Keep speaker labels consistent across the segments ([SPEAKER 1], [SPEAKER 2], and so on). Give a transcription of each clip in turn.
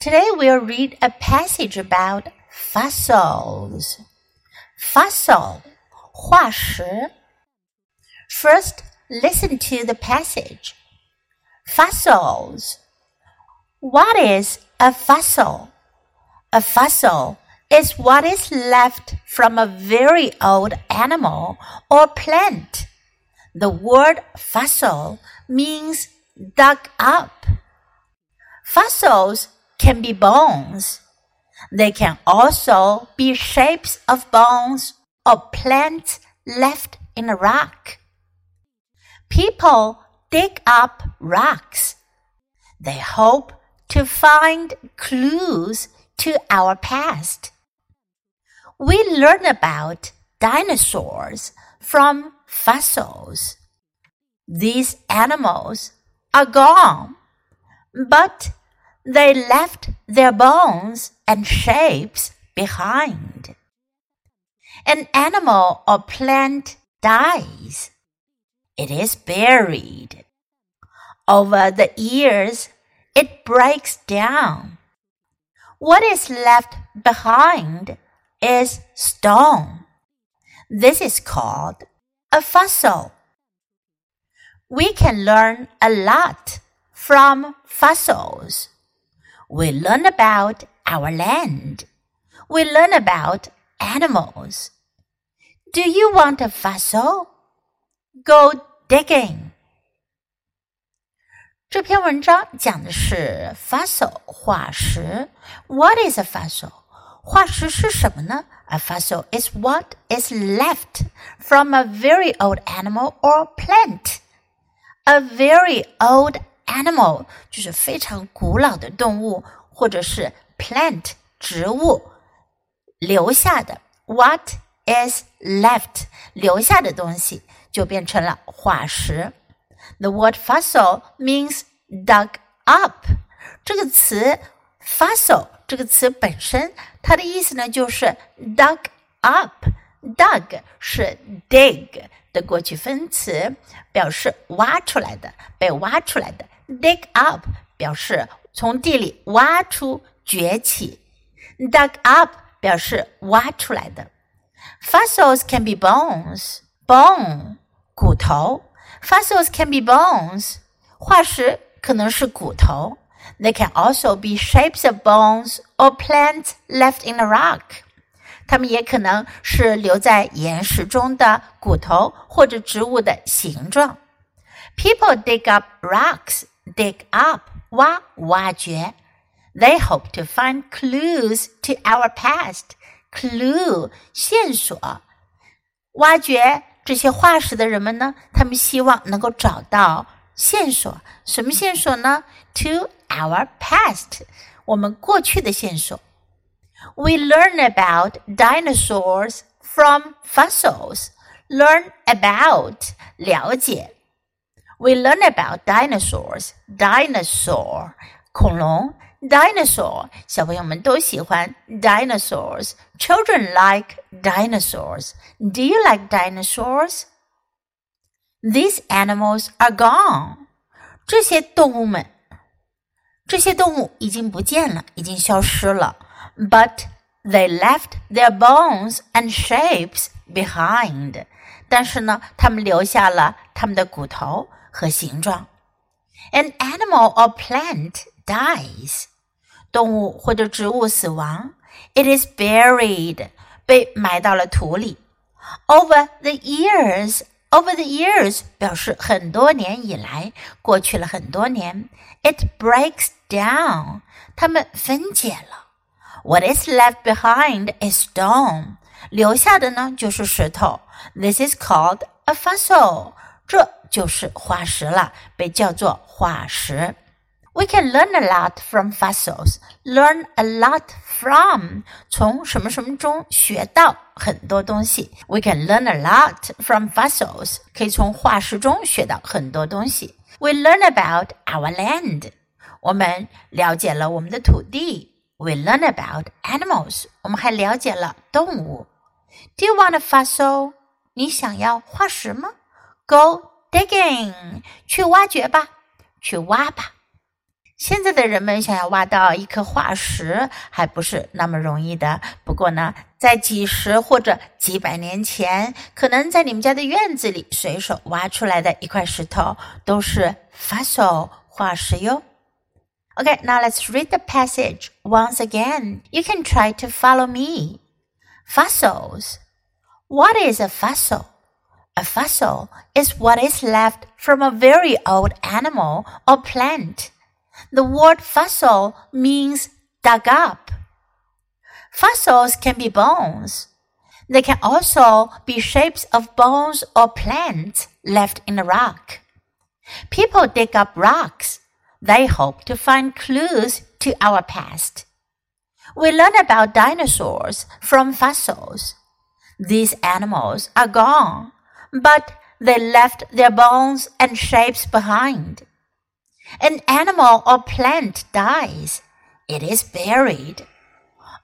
[SPEAKER 1] Today we'll read a passage about fossils. Fossil, 化石. First, listen to the passage. Fossils. What is a fossil? A fossil is what is left from a very old animal or plant. The word fossil means dug up. Fossils can be bones. They can also be shapes of bones or plants left in a rock. People dig up rocks. They hope to find clues to our past. We learn about dinosaurs from fossils. These animals are gone, but they left their bones and shapes behind. An animal or plant dies. It is buried. Over the years, it breaks down. What is left behind is stone. This is called a fossil. We can learn a lot from fossils We learn about our land. We learn about animals. Do you want a fossil? Go digging. 这篇文章讲的是 fossil 化石。What is a fossil？化石是什么呢？A fossil is what is left from a very old animal or plant. A very old animal 就是非常古老的动物，或者是 plant 植物留下的。What is left 留下的东西就变成了化石。The word fossil means dug up。这个词 fossil 这个词本身，它的意思呢就是 dug up。dug 是 dig 的过去分词，表示挖出来的，被挖出来的。dig up 表示从地里挖出、崛起，dug up 表示挖出来的。Fossils can be bones, bone 骨头。Fossils can be bones 化石可能是骨头。They can also be shapes of bones or plants left in a rock. 它们也可能是留在岩石中的骨头或者植物的形状。People dig up rocks dig up 挖挖掘。They hope to find clues to our past. Clue 线索。挖掘这些化石的人们呢，他们希望能够找到线索。什么线索呢？To our past，我们过去的线索。We learn about dinosaurs from fossils. Learn about 了解 we learn about dinosaurs. Dinosaur 恐龙 dinosaur 小朋友们都喜欢 dinosaurs. Children like dinosaurs. Do you like dinosaurs? These animals are gone. 这些动物们，这些动物已经不见了，已经消失了。But they left their bones and shapes behind. 但是呢，他们留下了他们的骨头 和形状。An animal or plant dies，动物或者植物死亡。It is buried，被埋到了土里。Over the years。Over the years 表示很多年以来，过去了很多年。It breaks down，它们分解了。What is left behind is stone，留下的呢就是石头。This is called a fossil，这 就是化石了，被叫做化石。We can learn a lot from fossils. Learn a lot from 从什么什么中学到很多东西。We can learn a lot from fossils. 可以从化石中学到很多东西。We learn about our land. 我们了解了我们的土地。We learn about animals. 我们还了解了动物。Do you want a fossil? 你想要化石吗？Go digging，去挖掘吧，去挖吧。 现在的人们想要挖到一颗化石，还不是那么容易的。不过呢，在几十或者几百年前，可能在你们家的院子里随手挖出来的一块石头，都是 fossil 化石哟。Okay, now let's read the passage once again. You can try to follow me. Fossils. What is a fossil? A fossil is what is left from a very old animal or plant. The word fossil means dug up. Fossils can be bones. They can also be shapes of bones or plants left in a rock. People dig up rocks. They hope to find clues to our past. We learn about dinosaurs from fossils. These animals are gone, but they left their bones and shapes behind. An animal or plant dies. It is buried.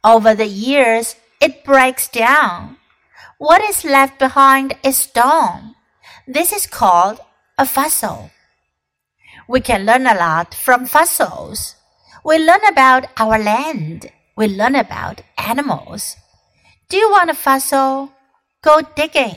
[SPEAKER 1] Over the years, it breaks down. What is left behind is stone. This is called a fossil. We can learn a lot from fossils. We learn about our land. We learn about animals. Do you want a fossil? Go digging.